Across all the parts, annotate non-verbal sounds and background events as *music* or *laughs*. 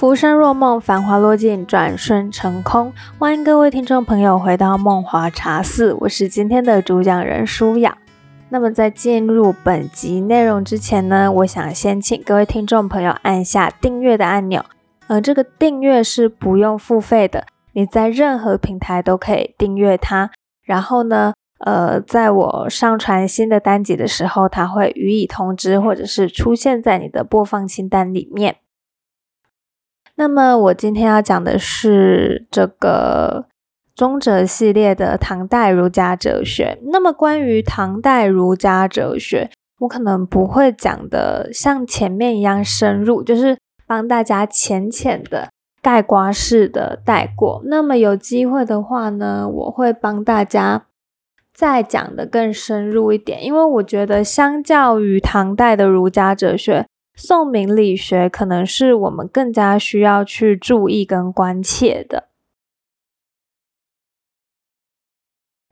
浮生若梦，繁华落尽，转瞬成空。欢迎各位听众朋友回到梦华茶肆，我是今天的主讲人舒雅。那么在进入本集内容之前呢，我想先请各位听众朋友按下订阅的按钮。呃，这个订阅是不用付费的，你在任何平台都可以订阅它。然后呢，呃，在我上传新的单集的时候，它会予以通知，或者是出现在你的播放清单里面。那么我今天要讲的是这个中哲系列的唐代儒家哲学。那么关于唐代儒家哲学，我可能不会讲的像前面一样深入，就是帮大家浅浅的概括式的带过。那么有机会的话呢，我会帮大家再讲的更深入一点，因为我觉得相较于唐代的儒家哲学。宋明理学可能是我们更加需要去注意跟关切的。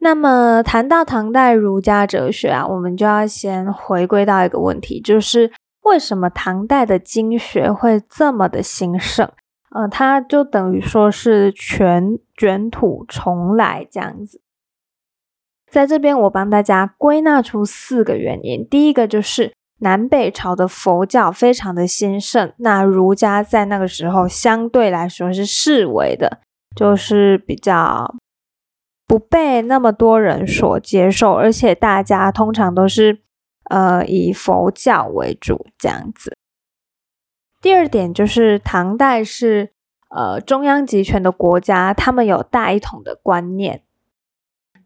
那么谈到唐代儒家哲学啊，我们就要先回归到一个问题，就是为什么唐代的经学会这么的兴盛？呃，它就等于说是全卷土重来这样子。在这边，我帮大家归纳出四个原因，第一个就是。南北朝的佛教非常的兴盛，那儒家在那个时候相对来说是视为的，就是比较不被那么多人所接受，而且大家通常都是呃以佛教为主这样子。第二点就是唐代是呃中央集权的国家，他们有大一统的观念。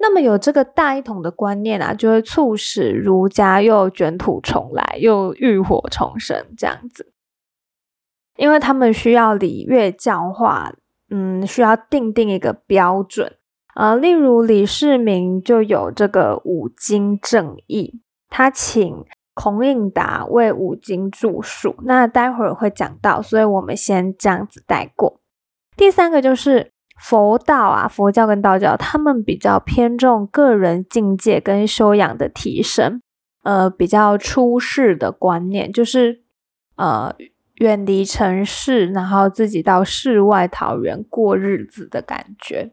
那么有这个大一统的观念啊，就会促使儒家又卷土重来，又浴火重生这样子。因为他们需要礼乐教化，嗯，需要定定一个标准啊。例如李世民就有这个五经正义，他请孔颖达为五经著述。那待会儿会讲到，所以我们先这样子带过。第三个就是。佛道啊，佛教跟道教，他们比较偏重个人境界跟修养的提升，呃，比较出世的观念，就是呃远离城市，然后自己到世外桃源过日子的感觉，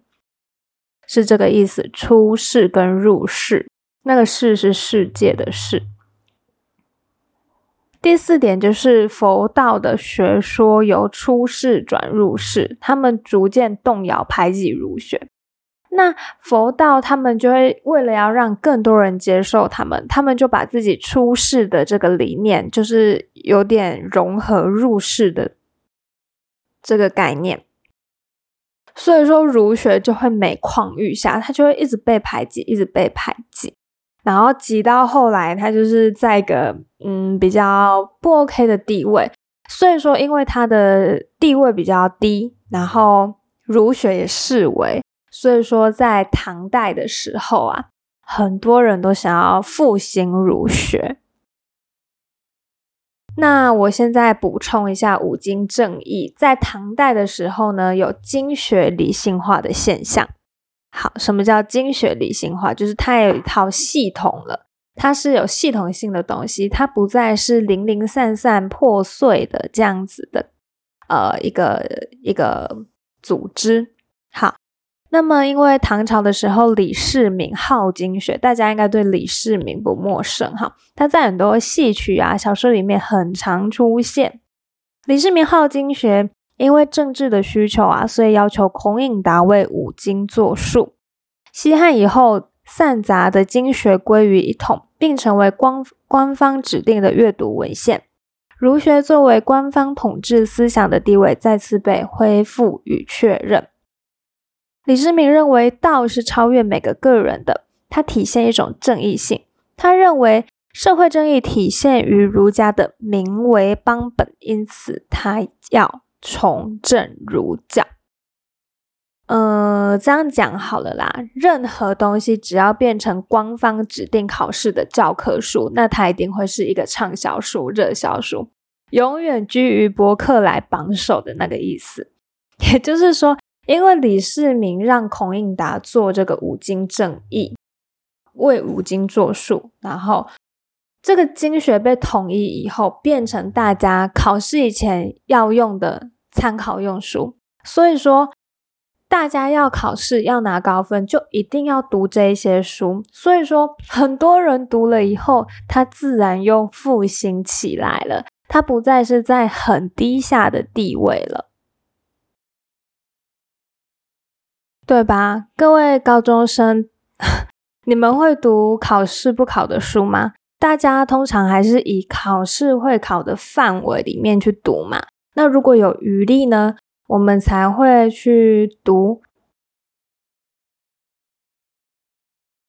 是这个意思。出世跟入世，那个世是世界的世。第四点就是佛道的学说由出世转入世，他们逐渐动摇排挤儒学。那佛道他们就会为了要让更多人接受他们，他们就把自己出世的这个理念，就是有点融合入世的这个概念。所以说儒学就会每况愈下，他就会一直被排挤，一直被排挤。然后挤到后来，他就是在一个嗯比较不 OK 的地位，所以说因为他的地位比较低，然后儒学也视为，所以说在唐代的时候啊，很多人都想要复兴儒学。那我现在补充一下五经正义，在唐代的时候呢，有经学理性化的现象。好，什么叫经学理性化？就是它有一套系统了，它是有系统性的东西，它不再是零零散散、破碎的这样子的，呃，一个一个组织。好，那么因为唐朝的时候，李世民好经学，大家应该对李世民不陌生哈，他在很多戏曲啊、小说里面很常出现。李世民好经学。因为政治的需求啊，所以要求孔颖达为五经作述。西汉以后，散杂的经学归于一统，并成为官官方指定的阅读文献。儒学作为官方统治思想的地位再次被恢复与确认。李世民认为道是超越每个个人的，它体现一种正义性。他认为社会正义体现于儒家的名为邦本，因此他要。重振儒教，呃，这样讲好了啦。任何东西只要变成官方指定考试的教科书，那它一定会是一个畅销书、热销书，永远居于博客来榜首的那个意思。也就是说，因为李世民让孔颖达做这个五经正义，为五经作述，然后。这个经学被统一以后，变成大家考试以前要用的参考用书。所以说，大家要考试要拿高分，就一定要读这些书。所以说，很多人读了以后，他自然又复兴起来了，他不再是在很低下的地位了，对吧？各位高中生，*laughs* 你们会读考试不考的书吗？大家通常还是以考试会考的范围里面去读嘛。那如果有余力呢，我们才会去读。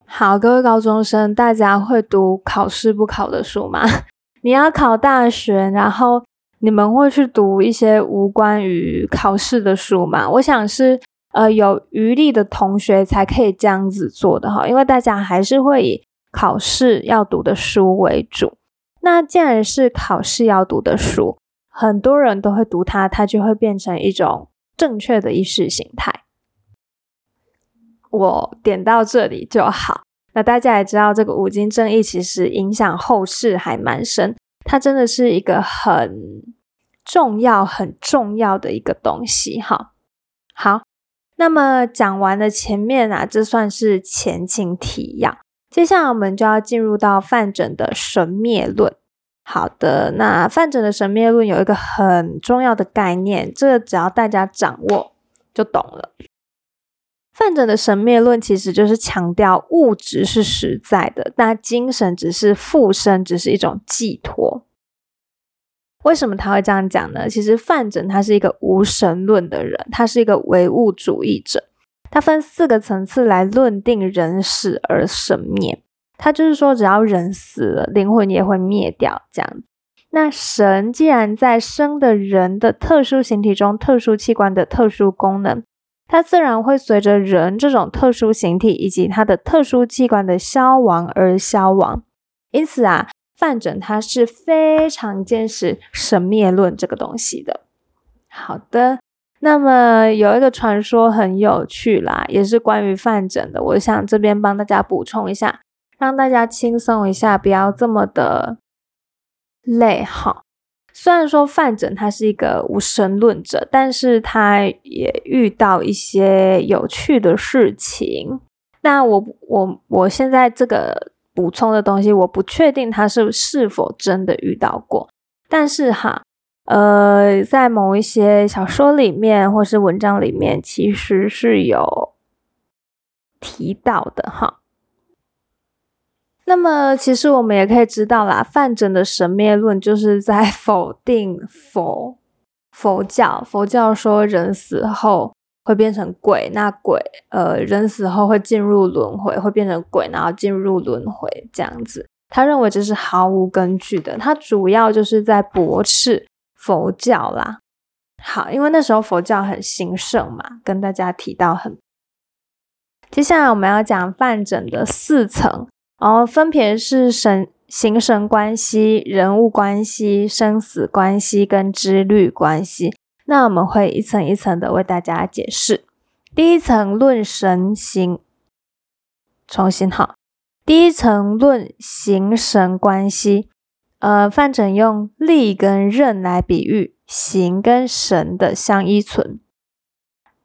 好，各位高中生，大家会读考试不考的书吗？*laughs* 你要考大学，然后你们会去读一些无关于考试的书吗？我想是呃有余力的同学才可以这样子做的哈，因为大家还是会以。考试要读的书为主，那既然是考试要读的书，很多人都会读它，它就会变成一种正确的意识形态。我点到这里就好。那大家也知道，这个五经正义其实影响后世还蛮深，它真的是一个很重要、很重要的一个东西。哈，好，那么讲完了前面啊，这算是前情提要。接下来我们就要进入到范缜的神灭论。好的，那范缜的神灭论有一个很重要的概念，这个只要大家掌握就懂了。范缜的神灭论其实就是强调物质是实在的，那精神只是附身，只是一种寄托。为什么他会这样讲呢？其实范缜他是一个无神论的人，他是一个唯物主义者。它分四个层次来论定人死而神灭，它就是说，只要人死了，灵魂也会灭掉。这样，那神既然在生的人的特殊形体中、特殊器官的特殊功能，它自然会随着人这种特殊形体以及它的特殊器官的消亡而消亡。因此啊，范缜他是非常坚持神灭论这个东西的。好的。那么有一个传说很有趣啦，也是关于范缜的。我想这边帮大家补充一下，让大家轻松一下，不要这么的累哈。虽然说范缜他是一个无神论者，但是他也遇到一些有趣的事情。那我我我现在这个补充的东西，我不确定他是是否真的遇到过，但是哈。呃，在某一些小说里面或是文章里面，其实是有提到的哈。那么，其实我们也可以知道啦，范缜的神灭论就是在 *laughs* 否定佛佛教。佛教说人死后会变成鬼，那鬼呃，人死后会进入轮回，会变成鬼，然后进入轮回这样子。他认为这是毫无根据的，他主要就是在驳斥。佛教啦，好，因为那时候佛教很兴盛嘛，跟大家提到很。接下来我们要讲范缜的四层，然后分别是神形神关系、人物关系、生死关系跟知律关系。那我们会一层一层的为大家解释。第一层论神形，重新好，第一层论形神关系。呃，范缜用力跟刃来比喻形跟神的相依存。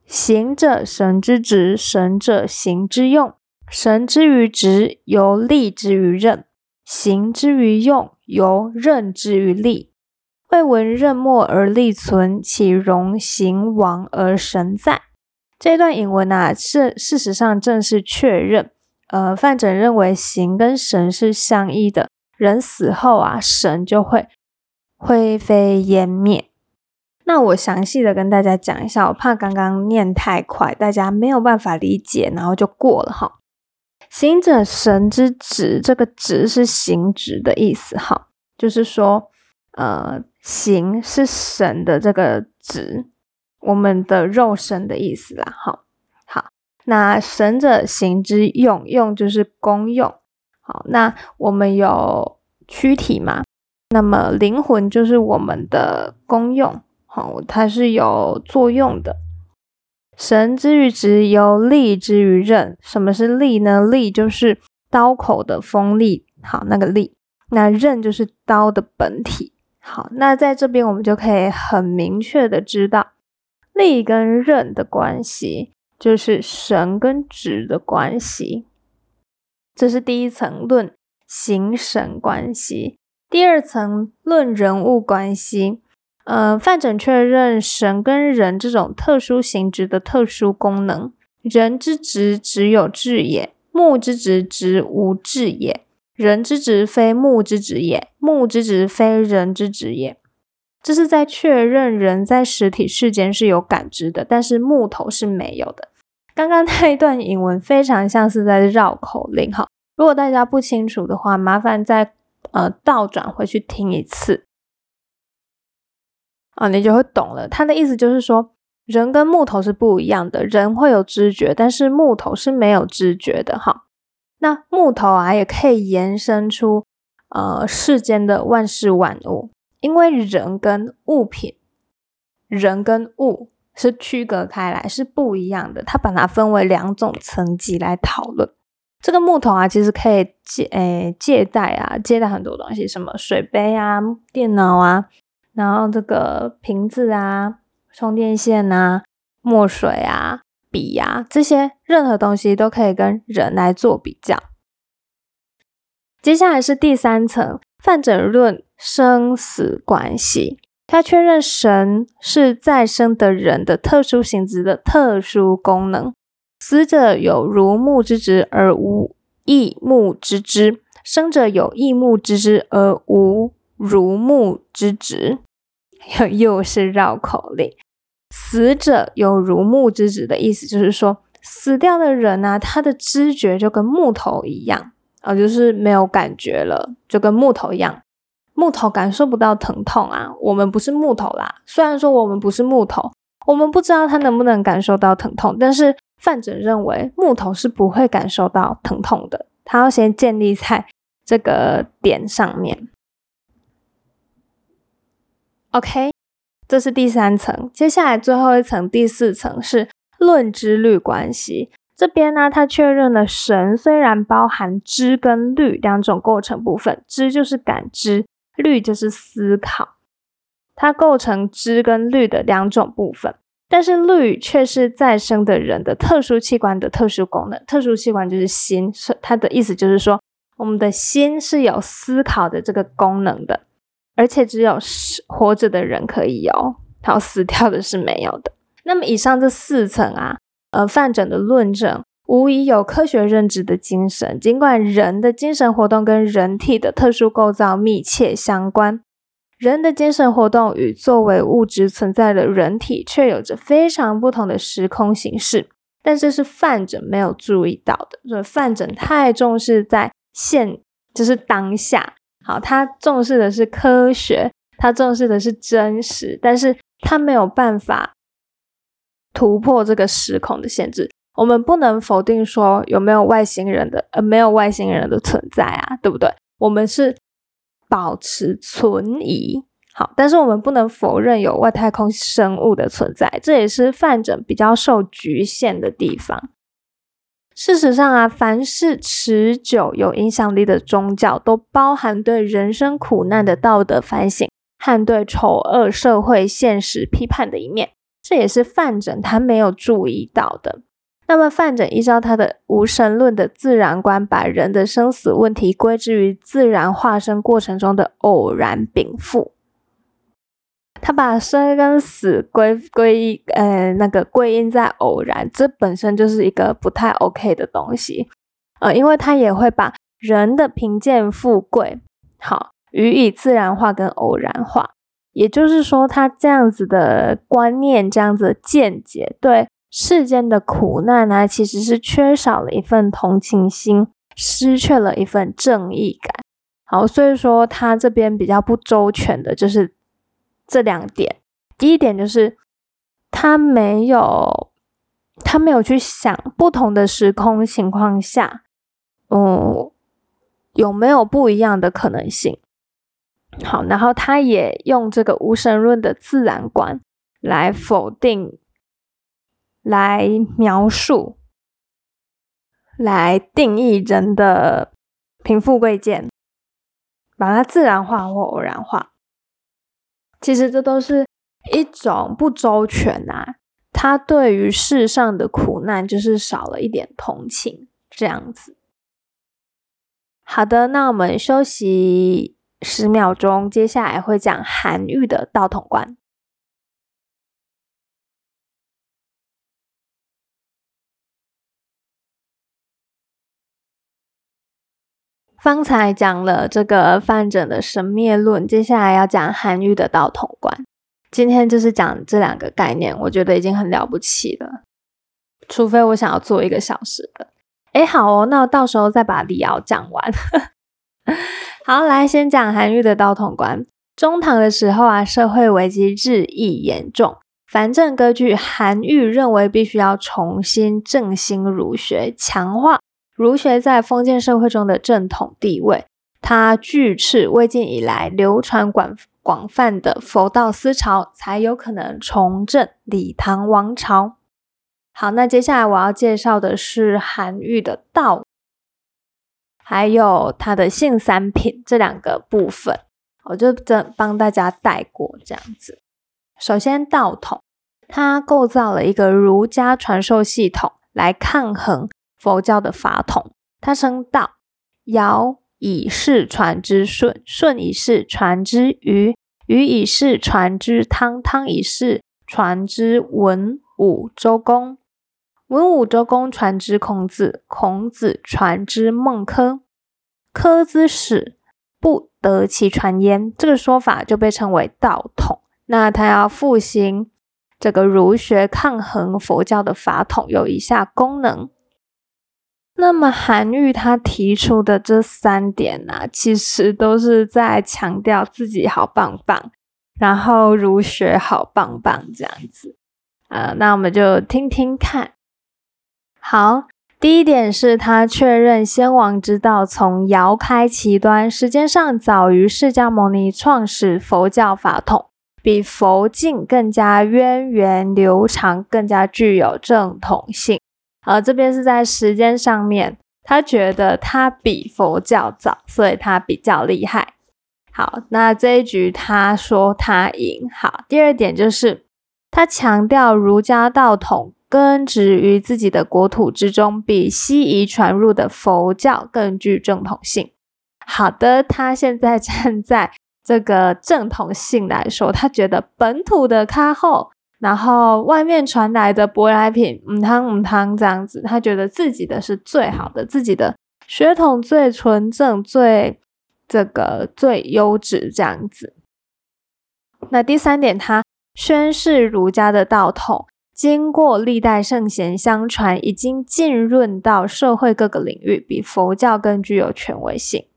形者神之职，神者形之用。神之于职，由力之于刃；形之于用，由刃之于力。未闻刃没而力存，岂容形亡而神在？这段引文啊，是事实上正是确认。呃，范缜认为形跟神是相依的。人死后啊，神就会灰飞烟灭。那我详细的跟大家讲一下，我怕刚刚念太快，大家没有办法理解，然后就过了哈。行者神之职，这个职是行职的意思哈，就是说，呃，行是神的这个职，我们的肉身的意思啦。哈，好，那神者行之用，用就是功用。好，那我们有躯体嘛？那么灵魂就是我们的功用，好，它是有作用的。神之于直，由利之于刃。什么是利呢？利就是刀口的锋利，好，那个利。那刃就是刀的本体。好，那在这边我们就可以很明确的知道，力跟刃的关系就是神跟直的关系。这是第一层论形神关系，第二层论人物关系。呃，范缜确认神跟人这种特殊形质的特殊功能。人之职，只有智也；木之职，职无智也。人之职，非木之职也；木之职，非人之职也。这是在确认人在实体世间是有感知的，但是木头是没有的。刚刚那一段引文非常像是在绕口令，哈。如果大家不清楚的话，麻烦再呃倒转回去听一次。啊，你就会懂了。他的意思就是说，人跟木头是不一样的，人会有知觉，但是木头是没有知觉的。哈，那木头啊，也可以延伸出呃世间的万事万物，因为人跟物品，人跟物是区隔开来，是不一样的。它把它分为两种层级来讨论。这个木头啊，其实可以借诶借贷啊，借贷很多东西，什么水杯啊、电脑啊。然后这个瓶子啊、充电线啊、墨水啊、笔呀，这些任何东西都可以跟人来做比较。接下来是第三层，泛整论生死关系。他确认神是再生的人的特殊性质的特殊功能。死者有如木之质而无异木之质，生者有异木之质而无如木之质。*laughs* 又又是绕口令，死者有如木之子的意思，就是说死掉的人呢，他的知觉就跟木头一样啊，就是没有感觉了，就跟木头一样。木头感受不到疼痛啊，我们不是木头啦。虽然说我们不是木头，我们不知道他能不能感受到疼痛，但是范缜认为木头是不会感受到疼痛的，他要先建立在这个点上面。OK，这是第三层。接下来最后一层，第四层是论知律关系。这边呢，他确认了神虽然包含知跟律两种构成部分，知就是感知，律就是思考，它构成知跟律的两种部分。但是律却是再生的人的特殊器官的特殊功能，特殊器官就是心，是它的意思就是说，我们的心是有思考的这个功能的。而且只有是活着的人可以有，好死掉的是没有的。那么以上这四层啊，呃，范缜的论证无疑有科学认知的精神。尽管人的精神活动跟人体的特殊构造密切相关，人的精神活动与作为物质存在的人体却有着非常不同的时空形式。但这是范缜没有注意到的，所以范缜太重视在现，就是当下。好，他重视的是科学，他重视的是真实，但是他没有办法突破这个时空的限制。我们不能否定说有没有外星人的，呃，没有外星人的存在啊，对不对？我们是保持存疑，好，但是我们不能否认有外太空生物的存在，这也是范缜比较受局限的地方。事实上啊，凡是持久有影响力的宗教，都包含对人生苦难的道德反省和对丑恶社会现实批判的一面。这也是范缜他没有注意到的。那么，范缜依照他的无神论的自然观，把人的生死问题归之于自然化生过程中的偶然禀赋。他把生跟死归归呃那个归因在偶然，这本身就是一个不太 OK 的东西，呃，因为他也会把人的贫贱富贵好予以自然化跟偶然化，也就是说，他这样子的观念、这样子的见解，对世间的苦难呢，其实是缺少了一份同情心，失去了一份正义感。好，所以说他这边比较不周全的就是。这两点，第一点就是他没有，他没有去想不同的时空情况下，嗯，有没有不一样的可能性。好，然后他也用这个无神论的自然观来否定、来描述、来定义人的贫富贵贱，把它自然化或偶然化。其实这都是一种不周全啊。他对于世上的苦难就是少了一点同情，这样子。好的，那我们休息十秒钟，接下来会讲韩愈的道统观。方才讲了这个范缜的神灭论，接下来要讲韩愈的道统观。今天就是讲这两个概念，我觉得已经很了不起了。除非我想要做一个小时的，哎，好哦，那我到时候再把李敖讲完。*laughs* 好，来先讲韩愈的道统观。中唐的时候啊，社会危机日益严重，藩镇割据，韩愈认为必须要重新振兴儒学，强化。儒学在封建社会中的正统地位，它拒斥魏晋以来流传广广泛的佛道思潮，才有可能重振李唐王朝。好，那接下来我要介绍的是韩愈的道，还有他的性三品这两个部分，我就这帮大家带过这样子。首先，道统，它构造了一个儒家传授系统来抗衡。佛教的法统，他称道，尧以世传之舜，舜以世传之禹，禹以世传之汤，汤以世传之文武周公，文武周公传之孔子，孔子传之孟轲，轲之始，不得其传焉。这个说法就被称为道统。那他要复兴这个儒学，抗衡佛教的法统，有以下功能。那么韩愈他提出的这三点呢，其实都是在强调自己好棒棒，然后儒学好棒棒这样子。呃，那我们就听听看。好，第一点是他确认先王之道从尧开其端，时间上早于释迦牟尼创始佛教法统，比佛经更加渊源流长，更加具有正统性。呃，这边是在时间上面，他觉得他比佛教早，所以他比较厉害。好，那这一局他说他赢。好，第二点就是他强调儒家道统根植于自己的国土之中，比西夷传入的佛教更具正统性。好的，他现在 *laughs* 站在这个正统性来说，他觉得本土的咖后。然后外面传来的舶来品，唔汤唔汤这样子，他觉得自己的是最好的，自己的血统最纯正、最这个最优质这样子。那第三点，他宣示儒家的道统，经过历代圣贤相传，已经浸润到社会各个领域，比佛教更具有权威性。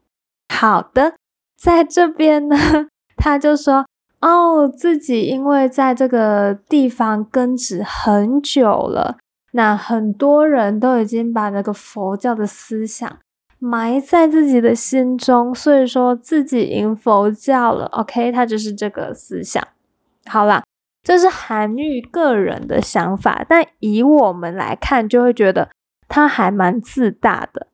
好的，在这边呢，*laughs* 他就说。哦，自己因为在这个地方根植很久了，那很多人都已经把那个佛教的思想埋在自己的心中，所以说自己赢佛教了。OK，他就是这个思想。好啦，这是韩愈个人的想法，但以我们来看，就会觉得他还蛮自大的。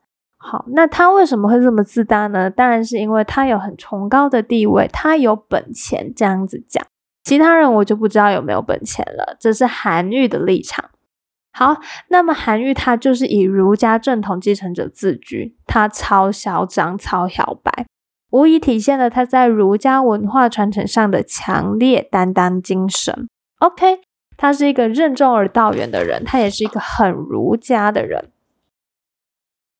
好，那他为什么会这么自大呢？当然是因为他有很崇高的地位，他有本钱这样子讲。其他人我就不知道有没有本钱了。这是韩愈的立场。好，那么韩愈他就是以儒家正统继承者自居，他超嚣张、超摇摆，无疑体现了他在儒家文化传承上的强烈担当精神。OK，他是一个任重而道远的人，他也是一个很儒家的人。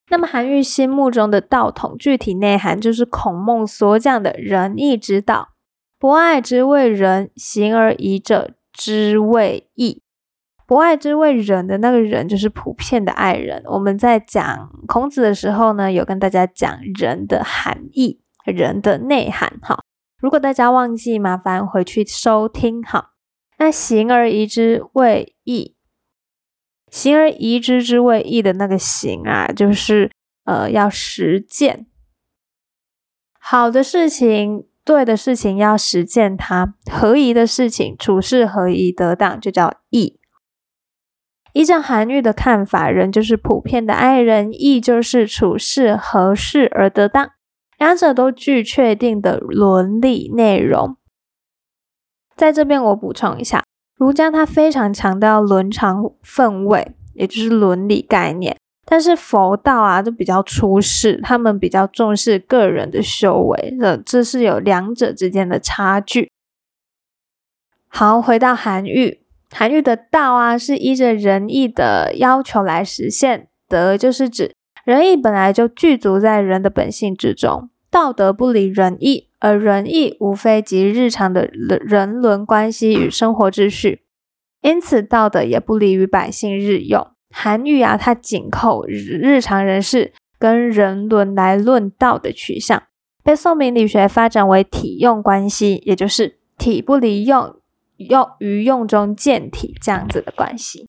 那么韩愈心目中的道统具体内涵，就是孔孟所讲的仁义之道。博爱之谓仁，行而已者之谓义。博爱之谓仁的那个人，就是普遍的爱人。我们在讲孔子的时候呢，有跟大家讲仁的含义、仁的内涵。哈，如果大家忘记，麻烦回去收听。哈，那行而宜之谓义。形而宜之之谓义的那个形啊，就是呃要实践好的事情，对的事情要实践它，合宜的事情，处事合宜得当，就叫义。依照韩愈的看法，人就是普遍的爱人，义就是处事合适而得当，两者都具确定的伦理内容。在这边我补充一下，儒家它非常强调伦常分位，也就是伦理概念。但是佛道啊，就比较出世，他们比较重视个人的修为，这这是有两者之间的差距。好，回到韩愈，韩愈的道啊，是依着仁义的要求来实现。德就是指仁义本来就具足在人的本性之中，道德不离仁义，而仁义无非即日常的人伦关系与生活秩序，因此道德也不离于百姓日用。韩愈啊，他紧扣日常人事跟人伦来论道的取向，被宋明理学发展为体用关系，也就是体不离用，用于用中见体这样子的关系。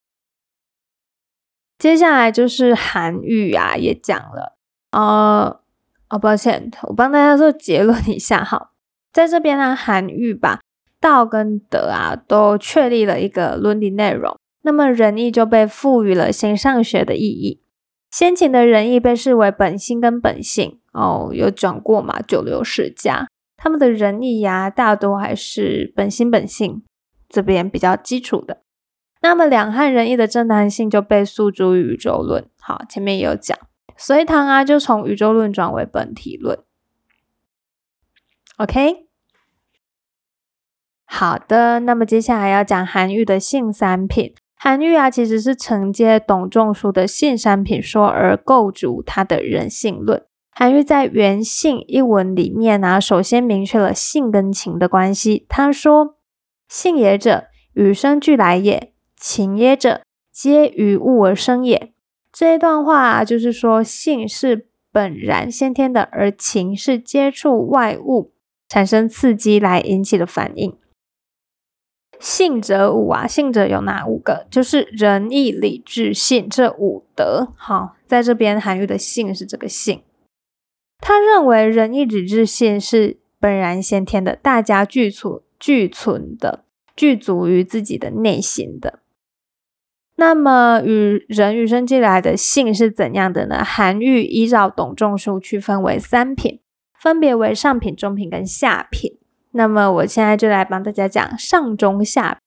接下来就是韩愈啊，也讲了，呃，哦，抱歉，我帮大家做结论一下哈，在这边呢，韩愈把道跟德啊都确立了一个伦理内容。那么仁义就被赋予了形上学的意义。先秦的仁义被视为本心跟本性哦，有讲过嘛？九流世家他们的仁义呀，大多还是本心本性这边比较基础的。那么两汉仁义的正当性就被诉诸宇宙论。好，前面也有讲，隋唐啊就从宇宙论转为本体论。OK，好的，那么接下来要讲韩愈的性三品。韩愈啊，其实是承接董仲舒的性三品说而构筑他的人性论。韩愈在《原性》一文里面呢，首先明确了性跟情的关系。他说：“性也者，与生俱来也；情也者，皆于物而生也。”这一段话就是说，性是本然先天的，而情是接触外物产生刺激来引起的反应。性者五啊，性者有哪五个？就是仁义礼智信这五德。好，在这边韩愈的性是这个性，他认为仁义礼智信是本然先天的，大家具存具存的，具足于自己的内心的。那么与人与生俱来的性是怎样的呢？韩愈依照董仲舒区分为三品，分别为上品、中品跟下品。那么我现在就来帮大家讲上中下。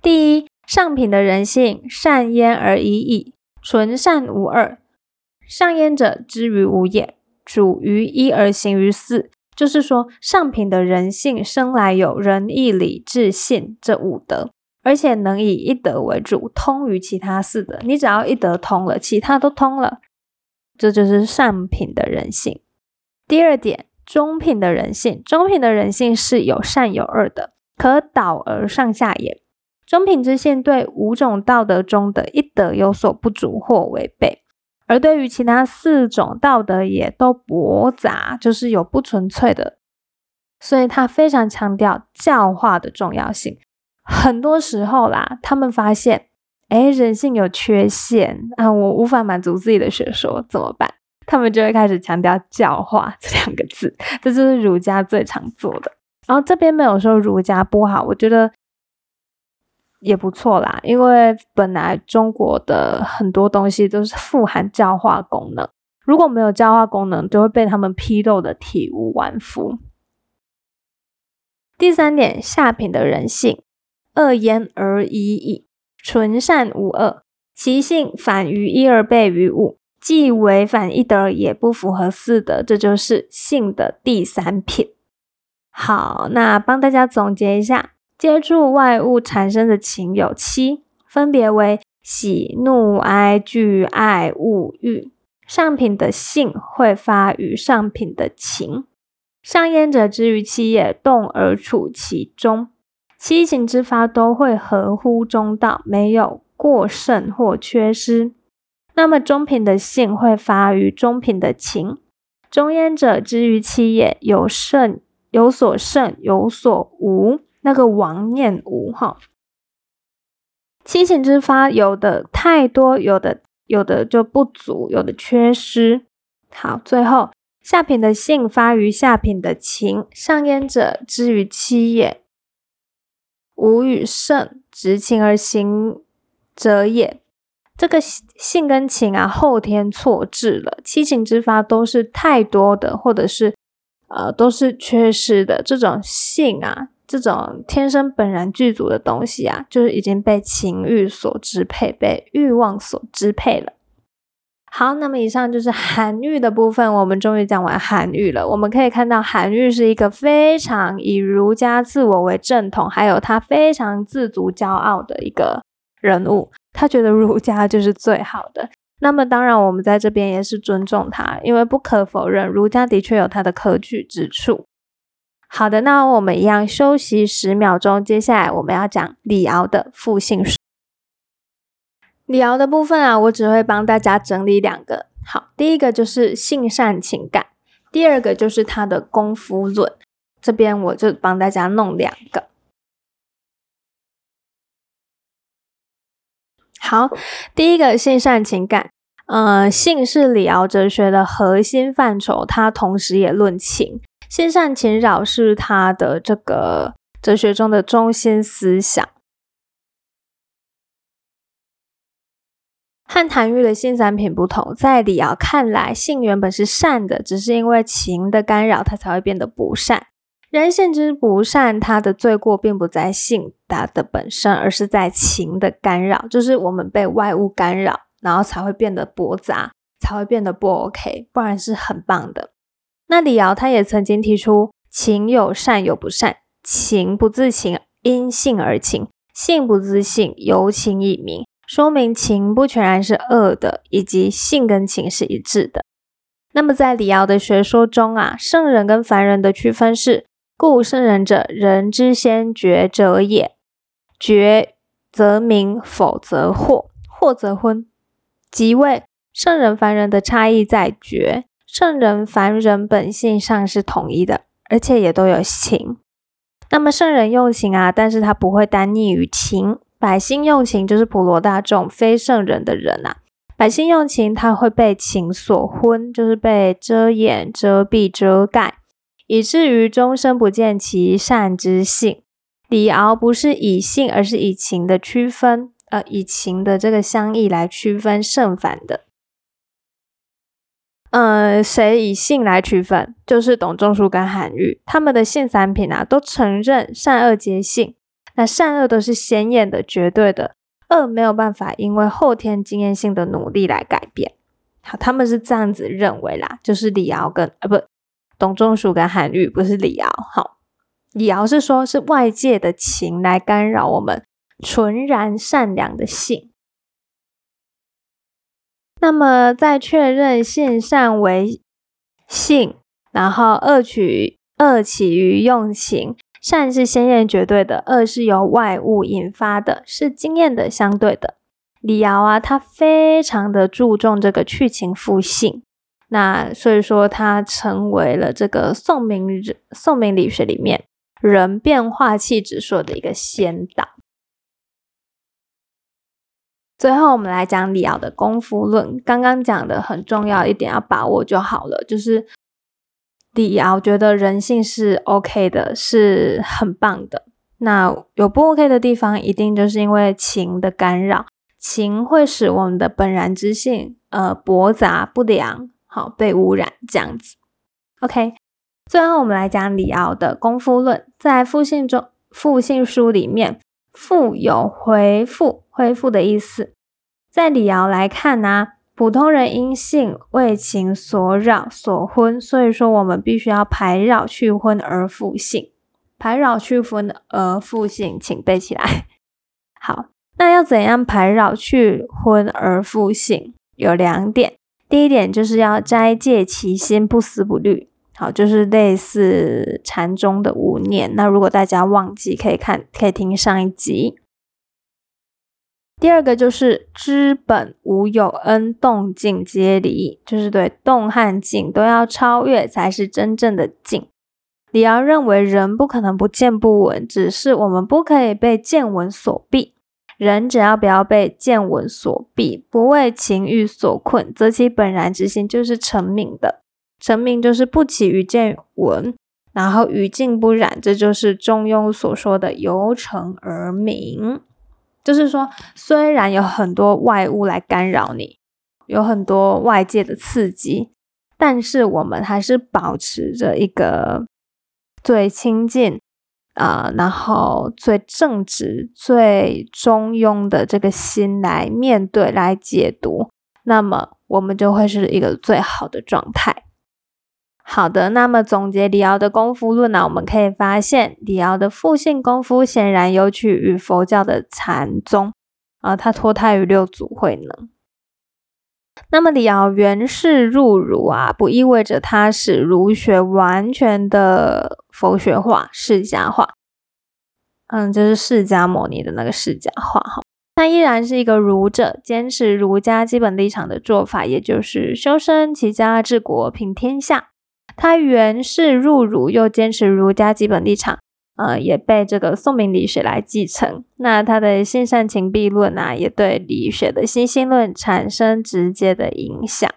第一，上品的人性善焉而已矣，纯善无二。上焉者，知于无也，主于一而行于四。就是说，上品的人性生来有仁义礼智信这五德，而且能以一德为主，通于其他四德。你只要一德通了，其他都通了，这就是上品的人性。第二点。中品的人性，中品的人性是有善有恶的，可导而上下也。中品之性对五种道德中的一德有所不足或违背，而对于其他四种道德也都驳杂，就是有不纯粹的。所以他非常强调教化的重要性。很多时候啦，他们发现，哎，人性有缺陷啊，我无法满足自己的学说，怎么办？他们就会开始强调教化 *laughs* 这两个字，这就是儒家最常做的。然后这边没有说儒家不好，我觉得也不错啦，因为本来中国的很多东西都是富含教化功能，如果没有教化功能，就会被他们批斗的体无完肤。第三点，下品的人性，恶焉而已矣，纯善无恶，其性反于一而悖于物。既违反一德，也不符合四德，这就是性的第三品。好，那帮大家总结一下，接触外物产生的情有七，分别为喜怒哀惧爱恶欲。上品的性会发于上品的情，上焉者之于七也，动而处其中，七情之发都会合乎中道，没有过剩或缺失。那么中品的性会发于中品的情，中焉者之于七也，有胜有所胜有所无，那个王念无哈。七情之发有的太多，有的有的就不足，有的缺失。好，最后下品的性发于下品的情，上焉者之于七也，无与胜，执情而行者也。这个性跟情啊，后天错置了。七情之发都是太多的，或者是呃，都是缺失的。这种性啊，这种天生本然具足的东西啊，就是已经被情欲所支配，被欲望所支配了。好，那么以上就是韩愈的部分，我们终于讲完韩愈了。我们可以看到，韩愈是一个非常以儒家自我为正统，还有他非常自足骄傲的一个人物。他觉得儒家就是最好的。那么当然，我们在这边也是尊重他，因为不可否认，儒家的确有它的可取之处。好的，那我们一样休息十秒钟，接下来我们要讲李敖的复姓术。李敖的部分啊，我只会帮大家整理两个。好，第一个就是性善情感，第二个就是他的功夫论。这边我就帮大家弄两个。好，第一个性善情感，呃，性是李敖哲学的核心范畴，他同时也论情。性善情扰是他的这个哲学中的中心思想。和谭玉的性三品不同，在李敖看来，性原本是善的，只是因为情的干扰，它才会变得不善。人性之不善，它的罪过并不在性它的本身，而是在情的干扰，就是我们被外物干扰，然后才会变得驳杂，才会变得不 OK，不然是很棒的。那李敖他也曾经提出，情有善有不善，情不自情，因性而情；性不自性，由情以明。说明情不全然是恶的，以及性跟情是一致的。那么在李敖的学说中啊，圣人跟凡人的区分是：故圣人者，人之先觉者也。觉则明，否则惑，惑则昏。即位圣人凡人的差异在觉，圣人凡人本性上是统一的，而且也都有情。那么圣人用情啊，但是他不会单逆于情。百姓用情就是普罗大众，非圣人的人啊。百姓用情，他会被情所昏，就是被遮掩、遮蔽、遮盖，以至于终生不见其善之性。李敖不是以性，而是以情的区分，呃，以情的这个相异来区分圣反的。呃，谁以性来区分？就是董仲舒跟韩愈，他们的性三品啊，都承认善恶皆性。那善恶都是鲜艳的、绝对的，恶没有办法因为后天经验性的努力来改变。好，他们是这样子认为啦，就是李敖跟啊不，董仲舒跟韩愈，不是李敖。好，李敖是说，是外界的情来干扰我们纯然善良的性。那么在确认性善为性，然后恶取恶起于用情。善是鲜艳绝对的，恶是由外物引发的，是经验的相对的。李敖啊，他非常的注重这个去情复性，那所以说他成为了这个宋明宋明理学里面人变化气质说的一个先导。最后，我们来讲李敖的功夫论。刚刚讲的很重要一点，要把握就好了，就是。李敖觉得人性是 OK 的，是很棒的。那有不 OK 的地方，一定就是因为情的干扰，情会使我们的本然之性，呃，驳杂不良，好被污染这样子。OK，最后我们来讲李敖的功夫论，在复信中，复信书里面，复有回复、恢复的意思。在李敖来看呢。普通人因性为情所扰所昏，所以说我们必须要排扰去昏而复性，排扰去昏而复性，请背起来。好，那要怎样排扰去昏而复性？有两点，第一点就是要斋戒其心，不思不虑。好，就是类似禅宗的无念。那如果大家忘记，可以看，可以听上一集。第二个就是知本无有恩，动静皆离，就是对动和静都要超越，才是真正的静。李敖认为人不可能不见不闻，只是我们不可以被见闻所蔽。人只要不要被见闻所蔽，不为情欲所困，则其本然之心就是成名的。成名就是不起于见闻，然后于静不染，这就是中庸所说的由成而明。就是说，虽然有很多外物来干扰你，有很多外界的刺激，但是我们还是保持着一个最亲近啊，然后最正直、最中庸的这个心来面对、来解读，那么我们就会是一个最好的状态。好的，那么总结李敖的功夫论呢，我们可以发现，李敖的复性功夫显然有取于佛教的禅宗，啊，他脱胎于六祖慧能。那么李敖原是入儒啊，不意味着他使儒学完全的佛学化、释迦化，嗯，就是释迦牟尼的那个释迦化哈，他依然是一个儒者，坚持儒家基本立场的做法，也就是修身齐家治国平天下。他原是入儒，又坚持儒家基本立场，呃，也被这个宋明理学来继承。那他的性善情弊论啊，也对理学的心性论产生直接的影响。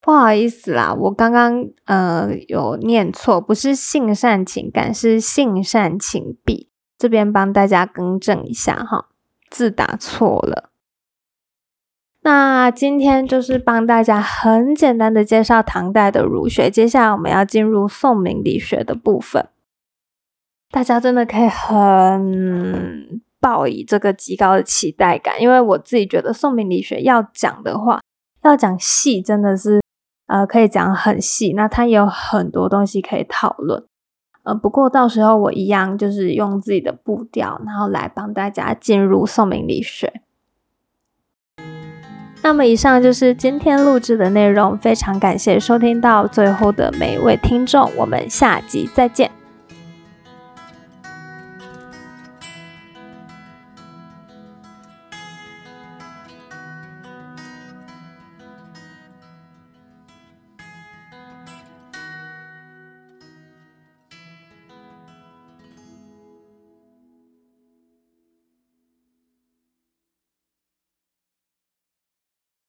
不好意思啦，我刚刚呃有念错，不是性善情感，是性善情弊。这边帮大家更正一下哈，字打错了。那今天就是帮大家很简单的介绍唐代的儒学，接下来我们要进入宋明理学的部分。大家真的可以很抱以这个极高的期待感，因为我自己觉得宋明理学要讲的话，要讲细，真的是呃可以讲很细。那它也有很多东西可以讨论，呃，不过到时候我一样就是用自己的步调，然后来帮大家进入宋明理学。那么以上就是今天录制的内容，非常感谢收听到最后的每一位听众，我们下集再见。